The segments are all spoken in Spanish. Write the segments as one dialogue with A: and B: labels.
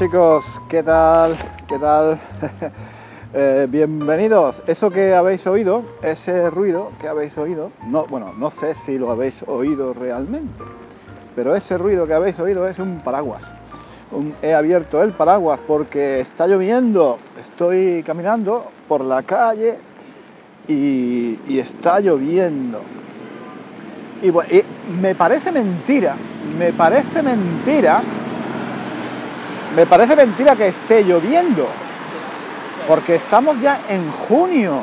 A: Chicos, ¿qué tal? ¿Qué tal? Eh, bienvenidos. Eso que habéis oído, ese ruido que habéis oído, no, bueno, no sé si lo habéis oído realmente, pero ese ruido que habéis oído es un paraguas. He abierto el paraguas porque está lloviendo. Estoy caminando por la calle y, está lloviendo. Y, y me parece mentira, me parece mentira, me parece mentira que esté lloviendo. Porque estamos ya en junio.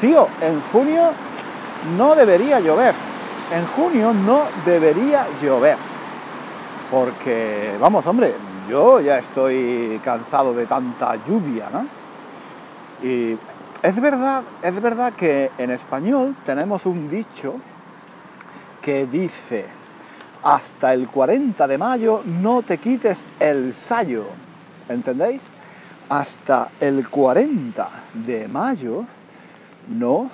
A: Tío, en junio no debería llover. En junio no debería llover. Porque, vamos, hombre, yo ya estoy cansado de tanta lluvia, ¿no? Y es verdad, es verdad que en español tenemos un dicho que dice, hasta el 40 de mayo no te quites el sayo. ¿Entendéis? Hasta el 40 de mayo no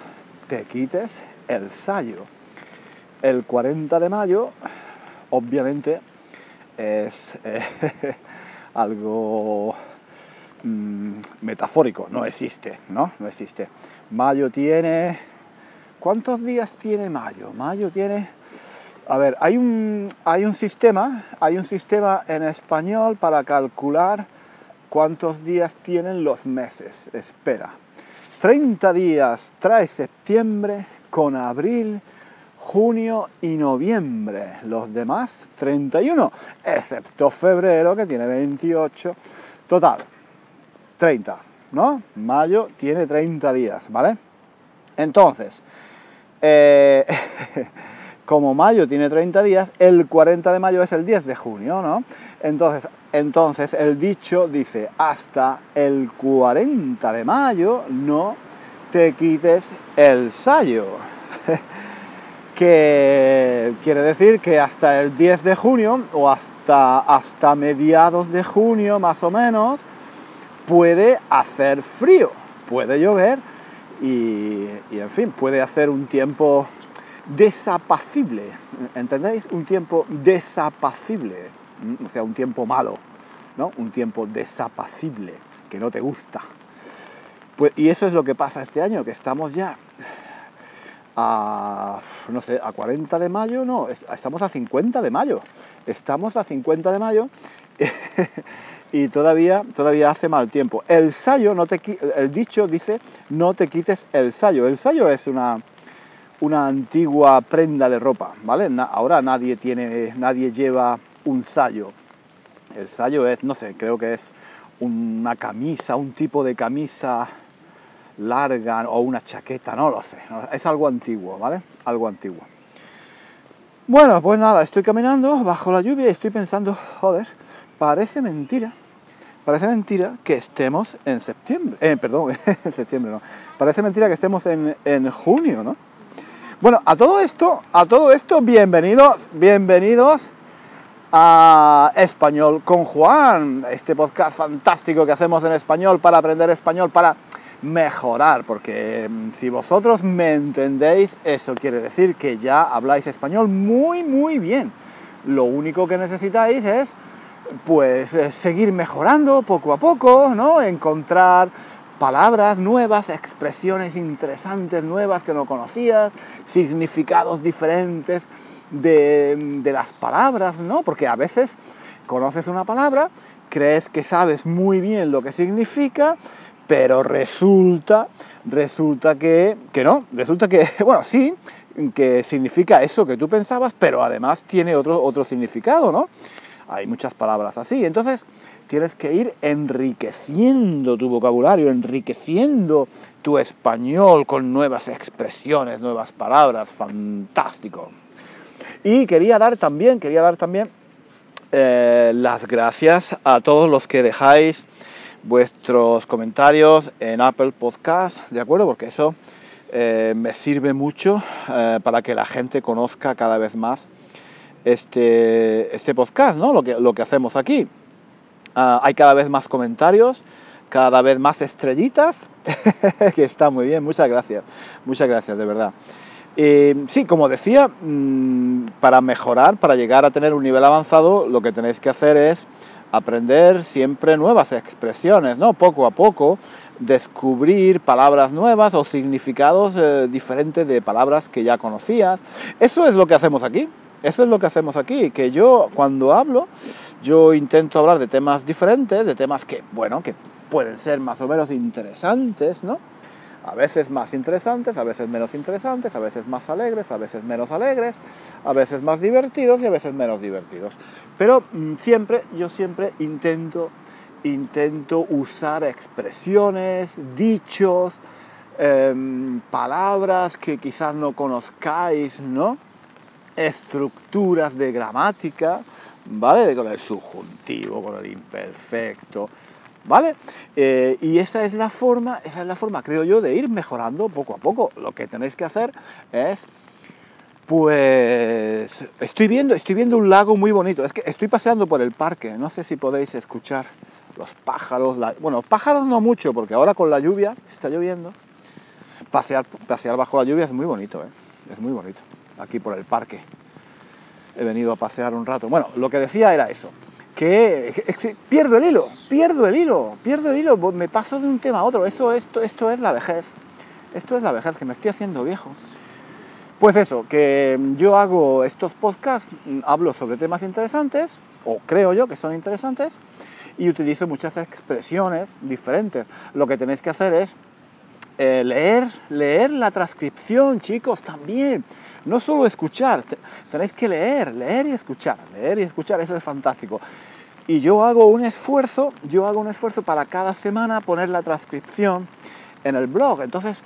A: te quites el sayo. El 40 de mayo, obviamente, es eh, algo mm, metafórico, no existe, ¿no? No existe. Mayo tiene... ¿Cuántos días tiene mayo? Mayo tiene... A ver, hay un, hay un sistema, hay un sistema en español para calcular cuántos días tienen los meses. Espera. 30 días trae septiembre con abril, junio y noviembre. Los demás 31, excepto febrero que tiene 28. Total, 30, ¿no? Mayo tiene 30 días, ¿vale? Entonces, eh, como mayo tiene 30 días, el 40 de mayo es el 10 de junio, ¿no? Entonces, entonces el dicho dice, hasta el 40 de mayo no te quites el sayo. que quiere decir que hasta el 10 de junio o hasta, hasta mediados de junio más o menos puede hacer frío, puede llover y, y, en fin, puede hacer un tiempo desapacible, ¿entendéis? Un tiempo desapacible, o sea, un tiempo malo, ¿no? Un tiempo desapacible, que no te gusta. Pues, y eso es lo que pasa este año, que estamos ya a, no sé, a 40 de mayo, no, estamos a 50 de mayo, estamos a 50 de mayo y todavía, todavía hace mal tiempo. El sayo, no te, el dicho dice, no te quites el sayo. El sayo es una, una antigua prenda de ropa, ¿vale? Ahora nadie tiene, nadie lleva un sayo. El sayo es, no sé, creo que es una camisa, un tipo de camisa larga o una chaqueta, no lo sé. Es algo antiguo, ¿vale? Algo antiguo. Bueno, pues nada, estoy caminando bajo la lluvia y estoy pensando, joder, parece mentira, parece mentira que estemos en septiembre, eh, perdón, en septiembre no, parece mentira que estemos en, en junio, ¿no? Bueno, a todo esto, a todo esto, bienvenidos, bienvenidos a Español con Juan, este podcast fantástico que hacemos en español para aprender español, para mejorar, porque si vosotros me entendéis, eso quiere decir que ya habláis español muy, muy bien. Lo único que necesitáis es, pues, seguir mejorando poco a poco, ¿no? Encontrar palabras nuevas, expresiones interesantes nuevas que no conocías, significados diferentes de, de, las palabras, ¿no? Porque a veces conoces una palabra, crees que sabes muy bien lo que significa, pero resulta, resulta que, que no, resulta que, bueno, sí, que significa eso que tú pensabas, pero además tiene otro, otro significado, ¿no? Hay muchas palabras así, entonces tienes que ir enriqueciendo tu vocabulario, enriqueciendo tu español con nuevas expresiones, nuevas palabras, fantástico. Y quería dar también, quería dar también eh, las gracias a todos los que dejáis vuestros comentarios en Apple Podcast, ¿de acuerdo? Porque eso eh, me sirve mucho eh, para que la gente conozca cada vez más este, este podcast, ¿no? Lo que, lo que hacemos aquí. Uh, hay cada vez más comentarios, cada vez más estrellitas, que está muy bien, muchas gracias, muchas gracias, de verdad. Eh, sí, como decía, mm, para mejorar, para llegar a tener un nivel avanzado, lo que tenéis que hacer es aprender siempre nuevas expresiones, ¿no? Poco a poco, descubrir palabras nuevas o significados eh, diferentes de palabras que ya conocías. Eso es lo que hacemos aquí. Eso es lo que hacemos aquí, que yo cuando hablo, yo intento hablar de temas diferentes, de temas que, bueno, que pueden ser más o menos interesantes, ¿no? A veces más interesantes, a veces menos interesantes, a veces más alegres, a veces menos alegres, a veces más divertidos y a veces menos divertidos. Pero mm, siempre, yo siempre intento, intento usar expresiones, dichos, em, palabras que quizás no conozcáis, ¿no? estructuras de gramática, ¿vale? Con el subjuntivo, con el imperfecto, ¿vale? Eh, y esa es la forma, esa es la forma, creo yo, de ir mejorando poco a poco. Lo que tenéis que hacer es, pues, estoy viendo, estoy viendo un lago muy bonito. Es que estoy paseando por el parque. No sé si podéis escuchar los pájaros. bueno, pájaros no mucho, porque ahora con la lluvia está lloviendo. Pasear, pasear bajo la lluvia es muy bonito, ¿eh? Es muy bonito aquí por el parque. He venido a pasear un rato. Bueno, lo que decía era eso, que pierdo el hilo, pierdo el hilo, pierdo el hilo, me paso de un tema a otro. Eso, esto, esto es la vejez. Esto es la vejez, que me estoy haciendo viejo. Pues eso, que yo hago estos podcasts, hablo sobre temas interesantes, o creo yo que son interesantes, y utilizo muchas expresiones diferentes. Lo que tenéis que hacer es eh, leer, leer la transcripción, chicos, también. No solo escuchar, tenéis que leer, leer y escuchar, leer y escuchar, eso es fantástico. Y yo hago un esfuerzo, yo hago un esfuerzo para cada semana poner la transcripción en el blog. Entonces,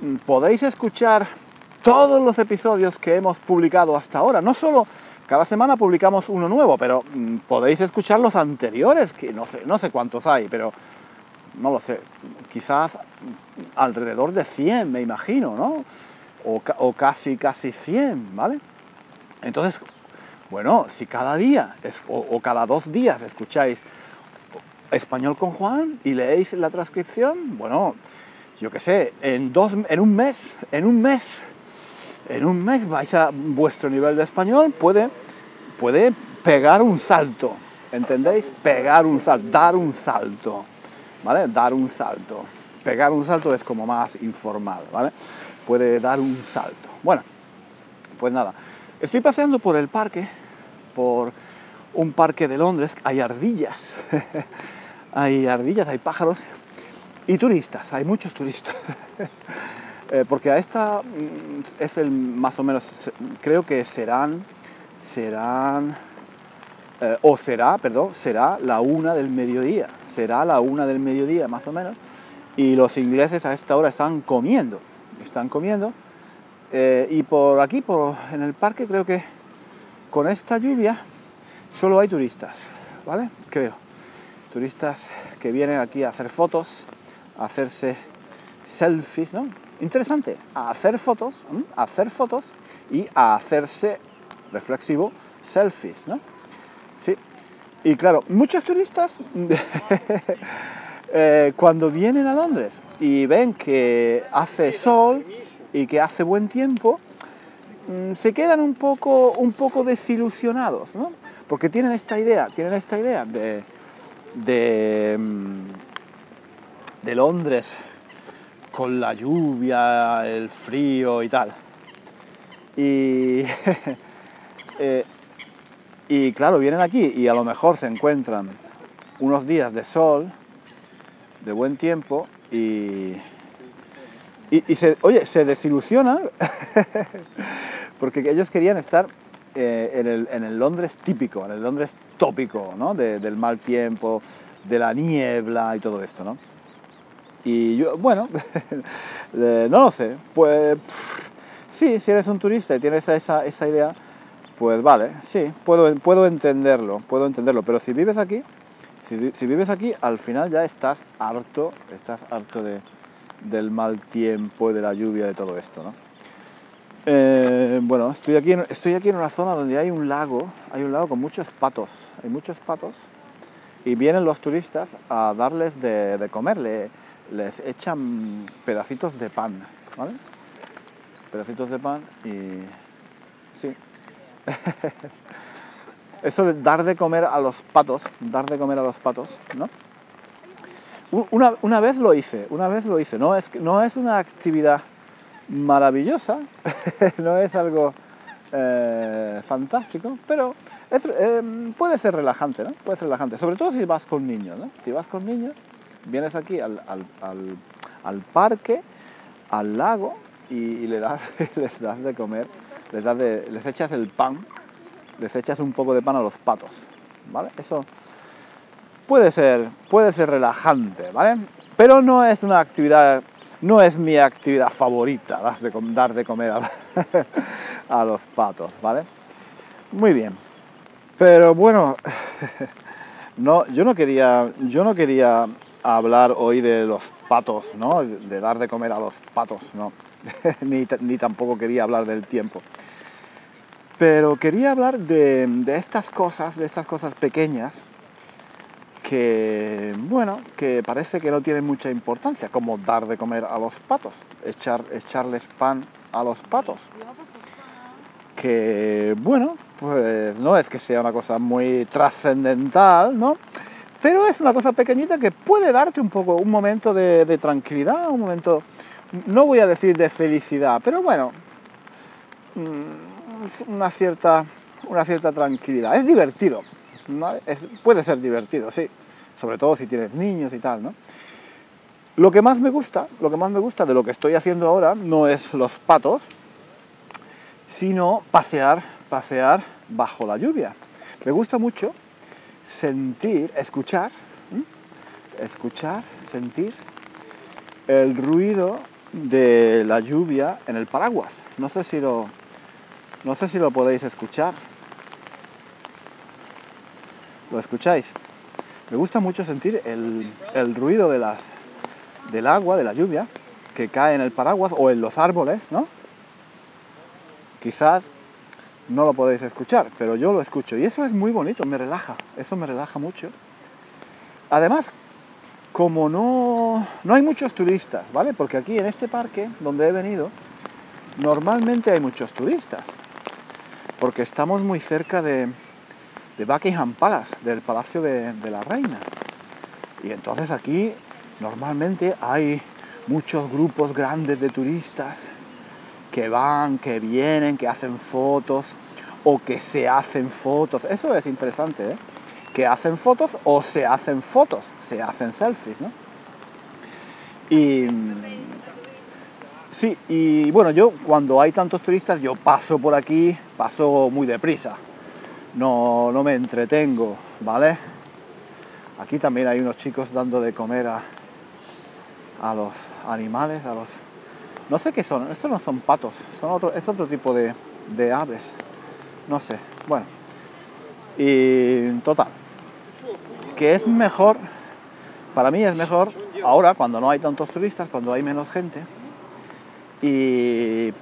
A: mm, podéis escuchar todos los episodios que hemos publicado hasta ahora. No solo cada semana publicamos uno nuevo, pero mm, podéis escuchar los anteriores, que no sé, no sé cuántos hay, pero no lo sé, quizás alrededor de 100, me imagino, ¿no? O, casi, casi 100, ¿vale? Entonces, bueno, si cada día o, cada dos días escucháis español con Juan y leéis la transcripción, bueno, yo qué sé, en, dos, en un mes, en un mes, en un mes vais a vuestro nivel de español, puede, puede pegar un salto, ¿entendéis? Pegar un salto, dar un salto, ¿vale? Dar un salto. Pegar un salto es como más informal, ¿vale? puede dar un salto. Bueno, pues nada, estoy paseando por el parque, por un parque de Londres, hay ardillas, hay ardillas, hay pájaros y turistas, hay muchos turistas. Eh, porque a esta mm, es el más o menos, creo que serán, serán, eh, o será, perdón, será la una del mediodía, será la una del mediodía más o menos, y los ingleses a esta hora están comiendo están comiendo. Eh, y por aquí, por, en el parque, creo que con esta lluvia solo hay turistas, ¿vale? Creo. Turistas que vienen aquí a hacer fotos, a hacerse selfies, ¿no? Interesante, a hacer fotos, a hacer fotos y a hacerse, reflexivo, selfies, ¿no? Sí. Y claro, muchos turistas eh, cuando vienen a Londres y ven que hace sol y que hace buen tiempo, mm, se quedan un poco, un poco desilusionados, ¿no? Porque tienen esta idea, tienen esta idea de, de, mm, Londres con la lluvia, el frío y tal. Y, eh, y claro, vienen aquí y a lo mejor se encuentran unos días de sol, de buen tiempo, y, y, se, oye, se desilusiona porque ellos querían estar eh, en, el, en, el, Londres típico, en el Londres tópico, ¿no? del mal tiempo, de la niebla y todo esto, ¿no? Y yo, bueno, no lo sé, pues sí, si eres un turista y tienes esa, esa idea, pues vale, sí, puedo, puedo entenderlo, puedo entenderlo, pero si vives aquí, si, vives aquí, al final ya estás harto, estás harto de, del mal tiempo, de la lluvia, de todo esto, ¿no? Eh, bueno, estoy aquí, en, estoy aquí en una zona donde hay un lago, hay un lago con muchos patos, hay muchos patos, y vienen los turistas a darles de, de comer, les echan pedacitos de pan, ¿vale? pedacitos de pan y sí. Eso de dar de comer a los patos, dar de comer a los patos, ¿no? Una, una vez lo hice, una vez lo hice, no es, no es una actividad maravillosa, no es algo eh, fantástico, pero eh, puede ser relajante, ¿no? Puede ser relajante, sobre todo si vas con niños, ¿no? Si vas con niños, vienes aquí al, al, parque, al lago y, le das, les das de comer, les, das de, les echas el pan, les echas un poco de pan a los patos, ¿vale? Eso puede ser, puede ser relajante, ¿vale? Pero no es una actividad, no es mi actividad favorita, dar de, comer a, los patos, ¿vale? Muy bien. Pero bueno, no, yo no quería, yo no quería hablar hoy de los patos, ¿no? De dar de comer a los patos, ¿no? ni, tampoco quería hablar del tiempo. Pero quería hablar de, estas cosas, de estas cosas pequeñas que, bueno, que parece que no tienen mucha importancia, como dar de comer a los patos, echar, echarles pan a los patos. Que, bueno, pues no es que sea una cosa muy trascendental, ¿no? Pero es una cosa pequeñita que puede darte un poco, un momento de, tranquilidad, un momento, no voy a decir de felicidad, pero bueno, mm, una cierta, una cierta tranquilidad. Es divertido, puede ser divertido, sí, sobre todo si tienes niños y tal, ¿no? Lo que más me gusta, lo que más me gusta de lo que estoy haciendo ahora no es los patos, sino pasear, pasear bajo la lluvia. Me gusta mucho sentir, escuchar, escuchar, sentir el ruido de la lluvia en el paraguas. No sé si lo, no sé si lo podéis escuchar. ¿Lo escucháis? Me gusta mucho sentir el, ruido del agua, de la lluvia, que cae en el paraguas o en los árboles, ¿no? Quizás no lo podéis escuchar, pero yo lo escucho y eso es muy bonito, me relaja, eso me relaja mucho. Además, como no, no hay muchos turistas, ¿vale? Porque aquí en este parque donde he venido, normalmente hay muchos turistas, porque estamos muy cerca de, Buckingham Palace, del Palacio de, de la Reina. Y entonces aquí normalmente hay muchos grupos grandes de turistas que van, que vienen, que hacen fotos o que se hacen fotos. Eso es interesante, ¿eh? Que hacen fotos o se hacen fotos, se hacen selfies, ¿no? Y sí, y bueno, yo cuando hay tantos turistas, yo paso por aquí, paso muy deprisa. No, no me entretengo, ¿vale? Aquí también hay unos chicos dando de comer a, a los animales, a los no sé qué son, estos no son patos, son otro, es otro tipo de, de aves. No sé, bueno. Y total, que es mejor, para mí es mejor ahora cuando no hay tantos turistas, cuando hay menos gente. Y,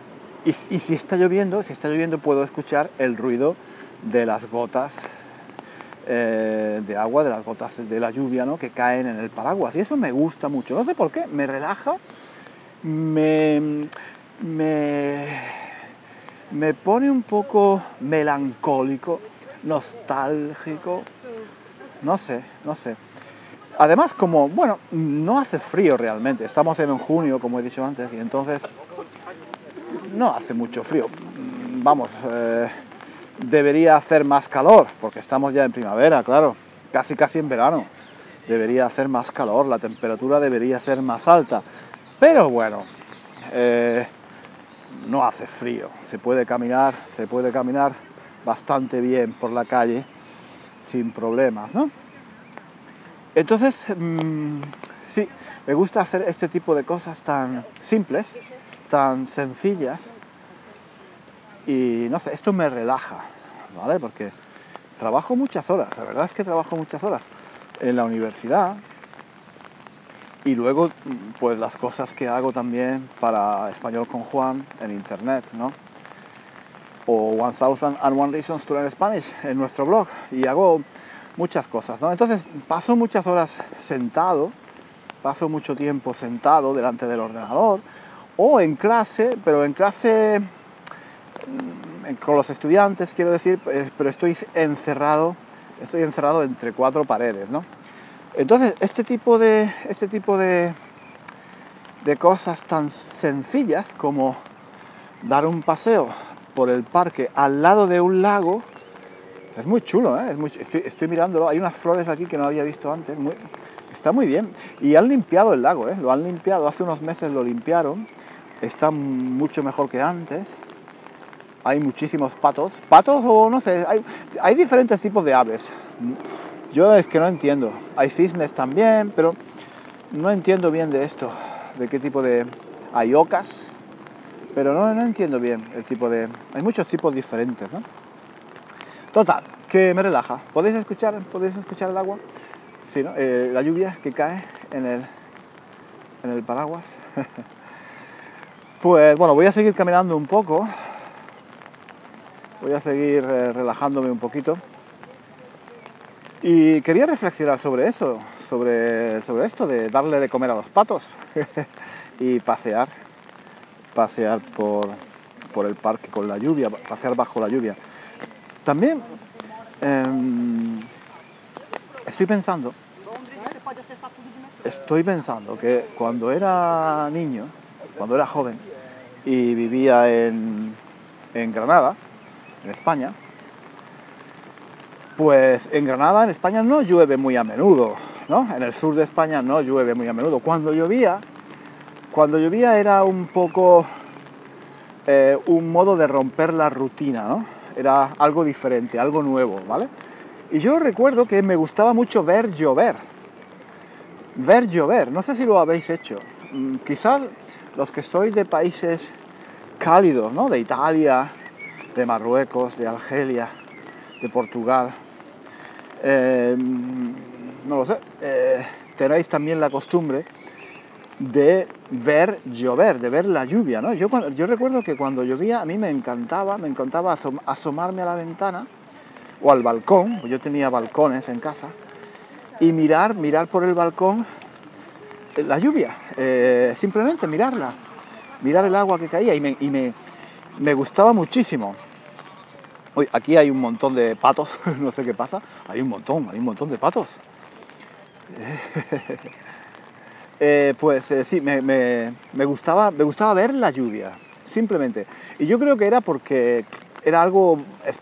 A: y, si está lloviendo, si está lloviendo puedo escuchar el ruido de las gotas eh, de agua, de las gotas de la lluvia ¿no? que caen en el paraguas. Y eso me gusta mucho. No sé por qué, me relaja me, me, pone un poco melancólico, nostálgico, no sé, no sé. Además, como, bueno, no hace frío realmente, estamos en junio, como he dicho antes, y entonces no hace mucho frío. Vamos, eh, debería hacer más calor, porque estamos ya en primavera, claro, casi casi en verano. Debería hacer más calor, la temperatura debería ser más alta. Pero bueno, eh, no hace frío, se puede caminar, se puede caminar bastante bien por la calle sin problemas, ¿no? Entonces, mm, sí, me gusta hacer este tipo de cosas tan simples, tan sencillas y no sé, esto me relaja, ¿vale? Porque trabajo muchas horas, la verdad es que trabajo muchas horas en la universidad, y luego, pues las cosas que hago también para Español con Juan en internet, ¿no? O One Thousand and One Reasons to Learn Spanish en nuestro blog. Y hago muchas cosas, ¿no? Entonces paso muchas horas sentado, paso mucho tiempo sentado delante del ordenador o en clase, pero en clase mm, con los estudiantes, quiero decir, pero estoy encerrado, estoy encerrado entre cuatro paredes, ¿no? Entonces, este tipo de, este tipo de, de cosas tan sencillas como dar un paseo por el parque al lado de un lago, es muy chulo, ¿eh? estoy, mirándolo, hay unas flores aquí que no había visto antes, está muy bien. Y han limpiado el lago, ¿eh? lo han limpiado, hace unos meses lo limpiaron, está mucho mejor que antes. Hay muchísimos patos, patos o no sé, hay, hay diferentes tipos de aves. Yo es que no entiendo. Hay cisnes también, pero no entiendo bien de esto, de qué tipo de... Hay ocas, pero no, no entiendo bien el tipo de... Hay muchos tipos diferentes, ¿no? Total, que me relaja. ¿Podéis escuchar, ¿podéis escuchar el agua? Sí, ¿no? Eh, la lluvia que cae en el, en el paraguas. pues bueno, voy a seguir caminando un poco. Voy a seguir eh, relajándome un poquito. Y quería reflexionar sobre eso, sobre, sobre esto de darle de comer a los patos y pasear, pasear por, por el parque con la lluvia, pasear bajo la lluvia. También em, estoy pensando, estoy pensando que cuando era niño, cuando era joven y vivía en, en Granada, en España, pues en Granada, en España, no llueve muy a menudo, ¿no? En el sur de España no llueve muy a menudo. Cuando llovía, cuando llovía era un poco eh, un modo de romper la rutina, ¿no? era algo diferente, algo nuevo, ¿vale? Y yo recuerdo que me gustaba mucho ver llover. Ver llover, no sé si lo habéis hecho. Mm, quizás los que sois de países cálidos, ¿no? De Italia, de Marruecos, de Argelia, de Portugal. Eh, no lo sé. Eh, tenéis también la costumbre de ver llover, de ver la lluvia, ¿no? Yo, recuerdo que cuando llovía a mí me encantaba, me encantaba asomarme a la ventana o al balcón, yo tenía balcones en casa, y mirar, mirar por el balcón la lluvia, eh, simplemente mirarla, mirar el agua que caía y me, y me, me gustaba muchísimo. Hoy aquí hay un montón de patos, no sé qué pasa, hay un montón, hay un montón de patos. Eh, pues eh, sí, me, gustaba, me gustaba ver la lluvia, simplemente. Y yo creo que era porque era algo,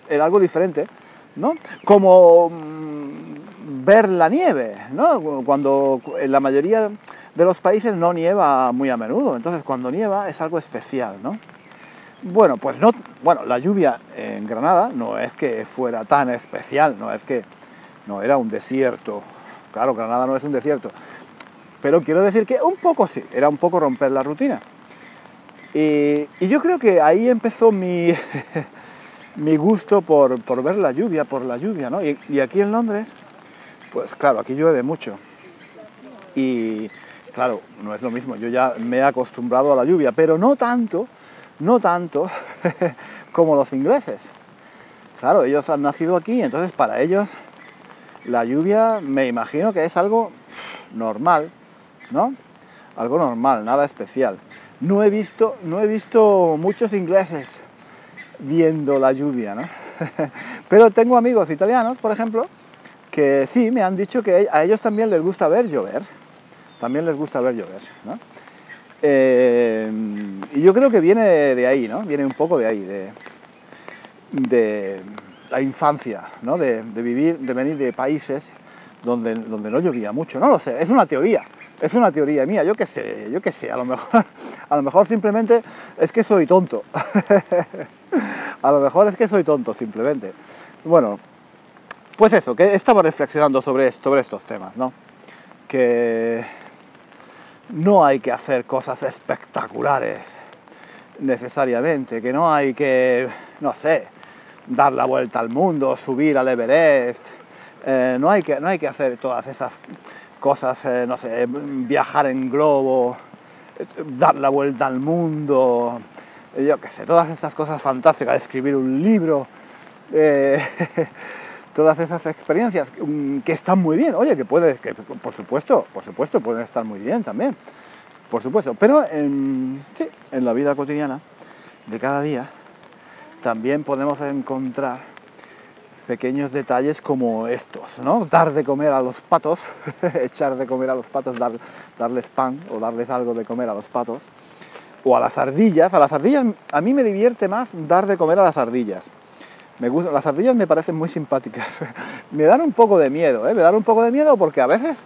A: era algo diferente, ¿no? Como mm, ver la nieve, ¿no? Cuando en la mayoría de los países no nieva muy a menudo, entonces cuando nieva es algo especial, ¿no? Bueno, pues no, bueno, la lluvia en Granada no es que fuera tan especial, no es que no era un desierto. Claro, Granada no es un desierto, pero quiero decir que un poco sí, era un poco romper la rutina. Y, yo creo que ahí empezó mi, mi gusto por, ver la lluvia, por la lluvia, ¿no? Y, aquí en Londres, pues claro, aquí llueve mucho. Y claro, no es lo mismo, yo ya me he acostumbrado a la lluvia, pero no tanto, no tanto como los ingleses. Claro, ellos han nacido aquí, entonces para ellos la lluvia me imagino que es algo normal. ¿no? Algo normal, nada especial. No he visto, no he visto muchos ingleses viendo la lluvia, ¿no? Pero tengo amigos italianos, por ejemplo, que sí me han dicho que a ellos también les gusta ver llover. También les gusta ver llover, ¿no? Eh, y yo creo que viene de ahí, ¿no? Viene un poco de ahí, de, la infancia, ¿no? De, de, vivir, de venir de países donde, donde no llovía mucho. No lo sé, es una teoría. Es una teoría mía, yo qué sé, yo qué sé, a lo mejor, a lo mejor simplemente es que soy tonto. a lo mejor es que soy tonto simplemente. Bueno, pues eso, que estaba reflexionando sobre, sobre estos temas, ¿no? Que no hay que hacer cosas espectaculares necesariamente, que no hay que, no sé, dar la vuelta al mundo, subir al Everest, eh, no, hay que, no hay que hacer todas esas cosas, eh, no sé, viajar en globo, dar la vuelta al mundo, yo qué sé, todas esas cosas fantásticas, escribir un libro, eh, todas esas experiencias mm, que están muy bien, oye, que puede, que por supuesto, por supuesto pueden estar muy bien también, por supuesto. Pero en, en la vida cotidiana de cada día también podemos encontrar pequeños detalles como estos, ¿no? Dar de comer a los patos, echar de comer a los patos, darles pan o darles algo de comer a los patos, o a las ardillas. A las ardillas a mí me divierte más dar de comer a las ardillas. Me gusta, las ardillas me parecen muy simpáticas. me dan un poco de miedo, ¿eh? Me dan un poco de miedo porque a veces,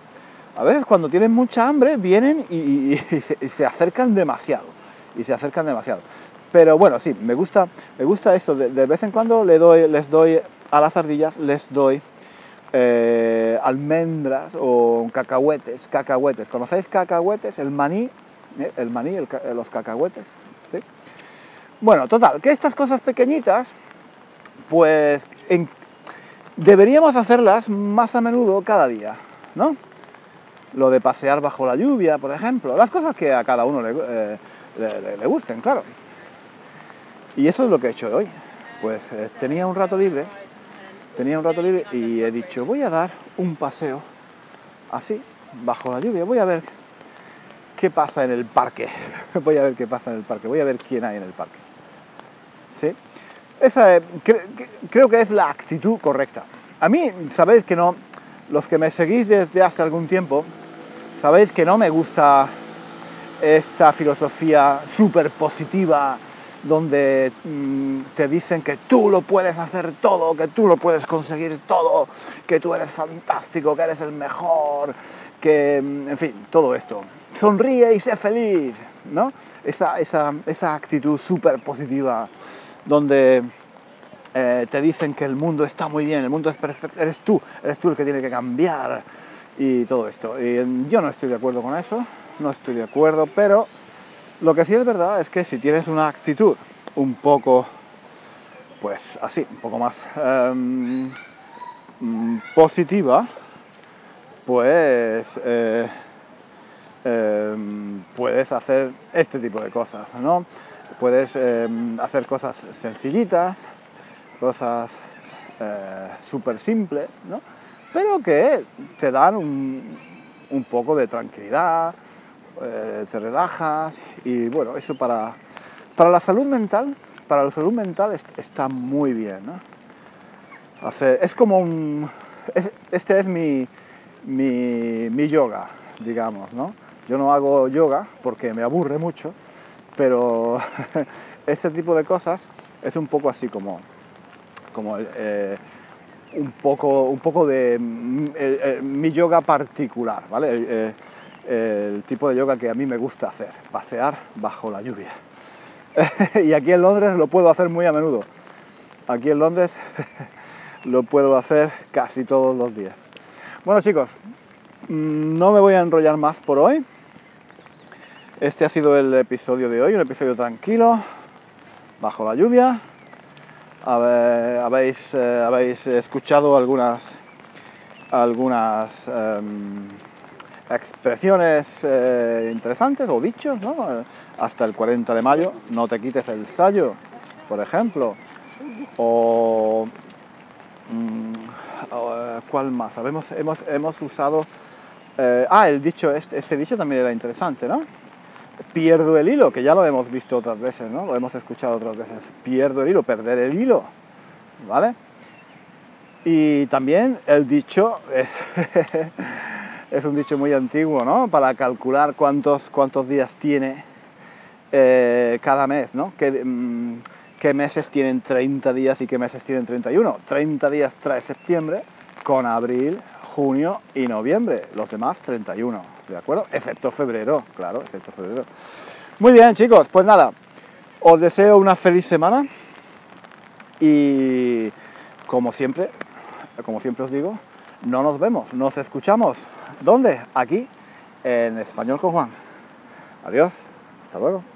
A: a veces cuando tienen mucha hambre vienen y, se acercan demasiado. Y se acercan demasiado. Pero bueno, sí, me gusta, me gusta esto. De, vez en cuando le doy, les doy a las ardillas, les doy eh, almendras o cacahuetes, cacahuetes. ¿Conocéis cacahuetes? El maní, ¿eh? el maní, los cacahuetes. ¿sí? Bueno, total, que estas cosas pequeñitas pues deberíamos hacerlas más a menudo cada día, ¿no? Lo de pasear bajo la lluvia, por ejemplo, las cosas que a cada uno le, eh, gusten, claro. Y eso es lo que he hecho hoy. Pues eh, tenía un rato libre, tenía un rato libre y he dicho, voy a dar un paseo así, bajo la lluvia, voy a ver qué pasa en el parque, voy a ver qué pasa en el parque, voy a ver quién hay en el parque. ¿Sí? Esa creo que es la actitud correcta. A mí, sabéis que no, los que me seguís desde hace algún tiempo, sabéis que no me gusta esta filosofía súper positiva donde mm, te dicen que tú lo puedes hacer todo, que tú lo puedes conseguir todo, que tú eres fantástico, que eres el mejor, que, mm, en fin, todo esto. Sonríe y sé feliz, ¿no? Esa, esa, esa actitud súper positiva donde eh, te dicen que el mundo está muy bien, el mundo es perfecto, eres tú, eres tú el que tiene que cambiar y todo esto. Y yo no estoy de acuerdo con eso, no estoy de acuerdo, pero lo que sí es verdad es que si tienes una actitud un poco, pues así, un poco más em, positiva, pues eh, em, puedes hacer este tipo de cosas, ¿no? Puedes em, hacer cosas sencillitas, cosas eh, súper simples, ¿no? Pero que te dan un, poco de tranquilidad, eh, te relajas y bueno, eso para, para la salud mental, para la salud mental está muy bien, ¿no? es como un... este es mi, mi, mi yoga, digamos, ¿no? Yo no hago yoga porque me aburre mucho, pero este tipo de cosas es un poco así como, como eh, un, poco, un poco de mm, mi yoga particular, ¿vale? el tipo de yoga que a mí me gusta hacer, pasear bajo la lluvia. y aquí en Londres lo puedo hacer muy a menudo. Aquí en Londres lo puedo hacer casi todos los días. Bueno chicos, mm, no me voy a enrollar más por hoy. Este ha sido el episodio de hoy, un episodio tranquilo, bajo la lluvia. Habéis, eh, habéis escuchado algunas, algunas em, expresiones eh, interesantes o dichos, ¿no? Hasta el 40 de mayo, no te quites el sallo, por ejemplo. O, mm, eh, ¿cuál más? Hemos, hemos, hemos usado... ah, el dicho, este, este dicho también era interesante, ¿no? Pierdo el hilo, que ya lo hemos visto otras veces, ¿no? Lo hemos escuchado otras veces. Pierdo el hilo, perder el hilo, ¿vale? Y también el dicho, es un dicho muy antiguo, ¿no? Para calcular cuántos, cuántos días tiene eh, cada mes, ¿no? Mm, ¿Qué, meses tienen 30 días y qué meses tienen 31? 30 días trae septiembre con abril, junio y noviembre. Los demás 31, ¿de acuerdo? Excepto febrero, claro, excepto febrero. Muy bien, chicos, pues nada, os deseo una feliz semana y como siempre, como siempre os digo, no nos vemos, nos escuchamos. ¿Dónde? Aquí, en Español con Juan. Adiós, hasta luego.